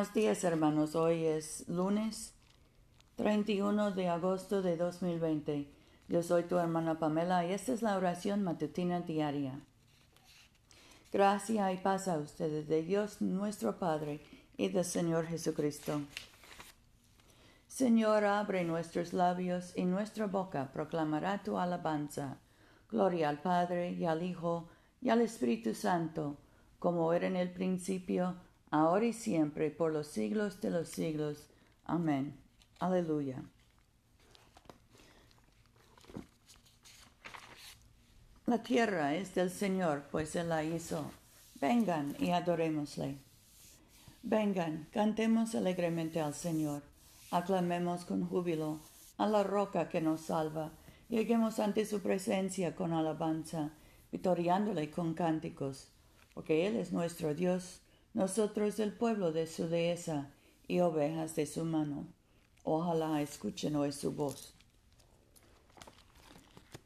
Buenos días hermanos, hoy es lunes 31 de agosto de 2020. Yo soy tu hermana Pamela y esta es la oración matutina diaria. Gracia y paz a ustedes de Dios nuestro Padre y del Señor Jesucristo. Señor, abre nuestros labios y nuestra boca proclamará tu alabanza. Gloria al Padre y al Hijo y al Espíritu Santo, como era en el principio, ahora y siempre, por los siglos de los siglos. Amén. Aleluya. La tierra es del Señor, pues Él la hizo. Vengan y adorémosle. Vengan, cantemos alegremente al Señor. Aclamemos con júbilo a la roca que nos salva. Lleguemos ante su presencia con alabanza, vitoriándole con cánticos, porque Él es nuestro Dios nosotros el pueblo de su dehesa y ovejas de su mano. Ojalá escuchen hoy su voz.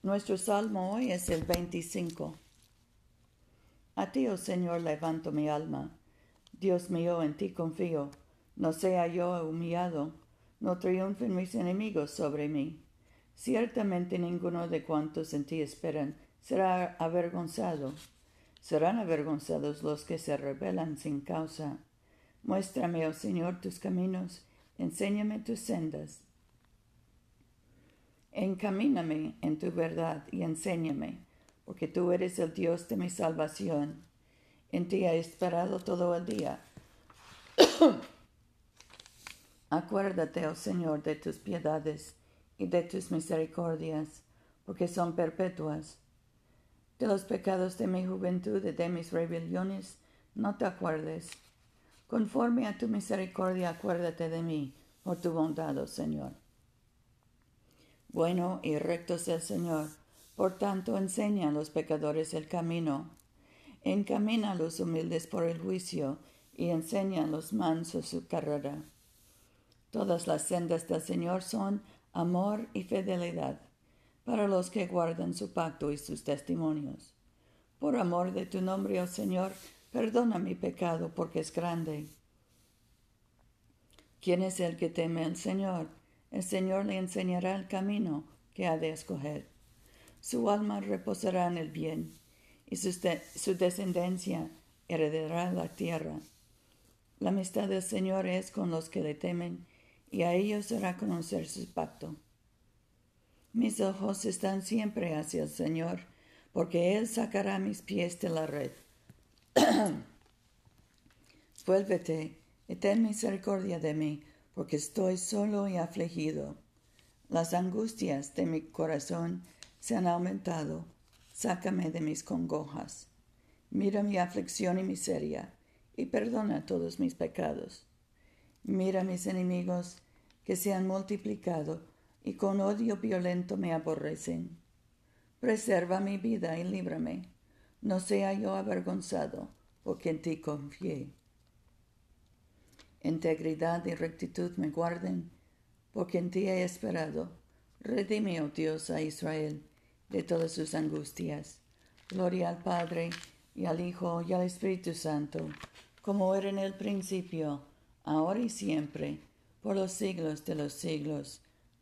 Nuestro salmo hoy es el 25. A ti, oh Señor, levanto mi alma. Dios mío, en ti confío. No sea yo humillado, no triunfen mis enemigos sobre mí. Ciertamente ninguno de cuantos en ti esperan será avergonzado. Serán avergonzados los que se rebelan sin causa. Muéstrame, oh Señor, tus caminos, enséñame tus sendas. Encamíname en tu verdad y enséñame, porque tú eres el Dios de mi salvación. En ti he esperado todo el día. Acuérdate, oh Señor, de tus piedades y de tus misericordias, porque son perpetuas de los pecados de mi juventud y de mis rebeliones, no te acuerdes. Conforme a tu misericordia, acuérdate de mí, por tu bondad, oh Señor. Bueno y recto es el Señor, por tanto enseña a los pecadores el camino. Encamina a los humildes por el juicio y enseña a los mansos su carrera. Todas las sendas del Señor son amor y fidelidad para los que guardan su pacto y sus testimonios. Por amor de tu nombre, oh Señor, perdona mi pecado porque es grande. ¿Quién es el que teme al Señor? El Señor le enseñará el camino que ha de escoger. Su alma reposará en el bien, y su, descendencia heredará la tierra. La amistad del Señor es con los que le temen, y a ellos hará conocer su pacto. Mis ojos están siempre hacia el Señor, porque Él sacará mis pies de la red. Vuélvete y ten misericordia de mí, porque estoy solo y afligido. Las angustias de mi corazón se han aumentado. Sácame de mis congojas. Mira mi aflicción y miseria, y perdona todos mis pecados. Mira mis enemigos que se han multiplicado y con odio violento me aborrecen. Preserva mi vida y líbrame, no sea yo avergonzado, porque en ti confié. Integridad y rectitud me guarden, porque en ti he esperado. Redime, oh Dios, a Israel de todas sus angustias. Gloria al Padre, y al Hijo, y al Espíritu Santo, como era en el principio, ahora y siempre, por los siglos de los siglos.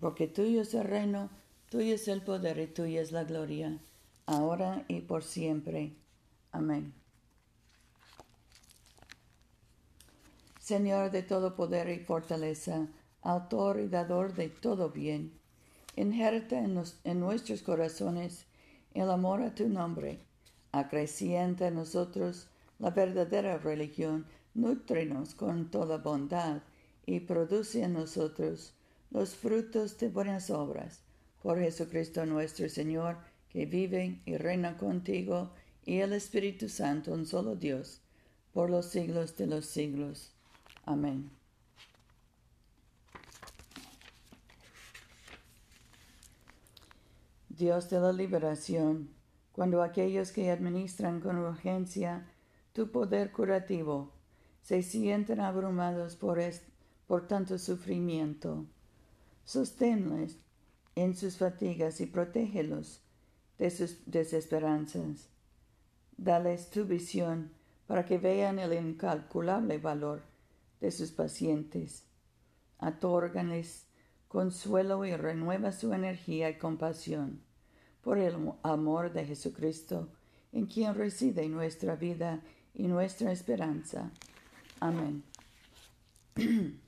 porque tuyo es el reino, tuyo es el poder y tuya es la gloria, ahora y por siempre. Amén. Señor de todo poder y fortaleza, autor y dador de todo bien, injerta en, en nuestros corazones el amor a tu nombre, acrecienta en nosotros la verdadera religión, nútrenos con toda bondad y produce en nosotros los frutos de buenas obras, por Jesucristo nuestro Señor, que vive y reina contigo y el Espíritu Santo, un solo Dios, por los siglos de los siglos. Amén. Dios de la liberación, cuando aquellos que administran con urgencia tu poder curativo se sienten abrumados por, por tanto sufrimiento, sosténles en sus fatigas y protégelos de sus desesperanzas. Dales tu visión para que vean el incalculable valor de sus pacientes. Atórganles consuelo y renueva su energía y compasión por el amor de Jesucristo, en quien reside nuestra vida y nuestra esperanza. Amén.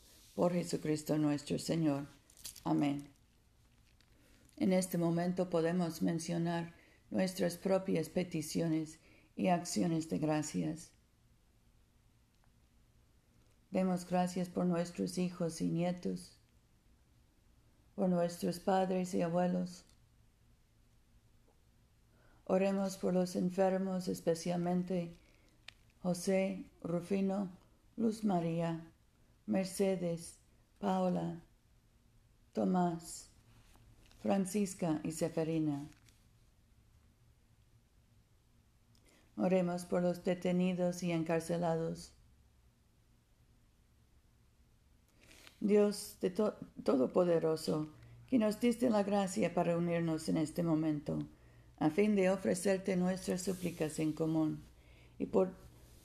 Por Jesucristo nuestro Señor. Amén. En este momento podemos mencionar nuestras propias peticiones y acciones de gracias. Demos gracias por nuestros hijos y nietos, por nuestros padres y abuelos. Oremos por los enfermos, especialmente José, Rufino, Luz María, Mercedes, Paula, Tomás, Francisca y Seferina. Oremos por los detenidos y encarcelados Dios de Todopoderoso, que nos diste la gracia para unirnos en este momento, a fin de ofrecerte nuestras súplicas en común. Y por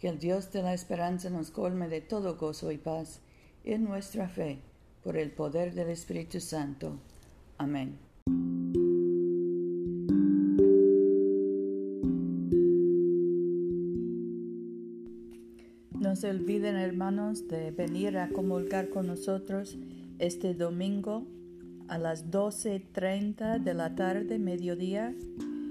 Que el Dios de la esperanza nos colme de todo gozo y paz en nuestra fe, por el poder del Espíritu Santo. Amén. No se olviden, hermanos, de venir a comulgar con nosotros este domingo a las 12.30 de la tarde, mediodía,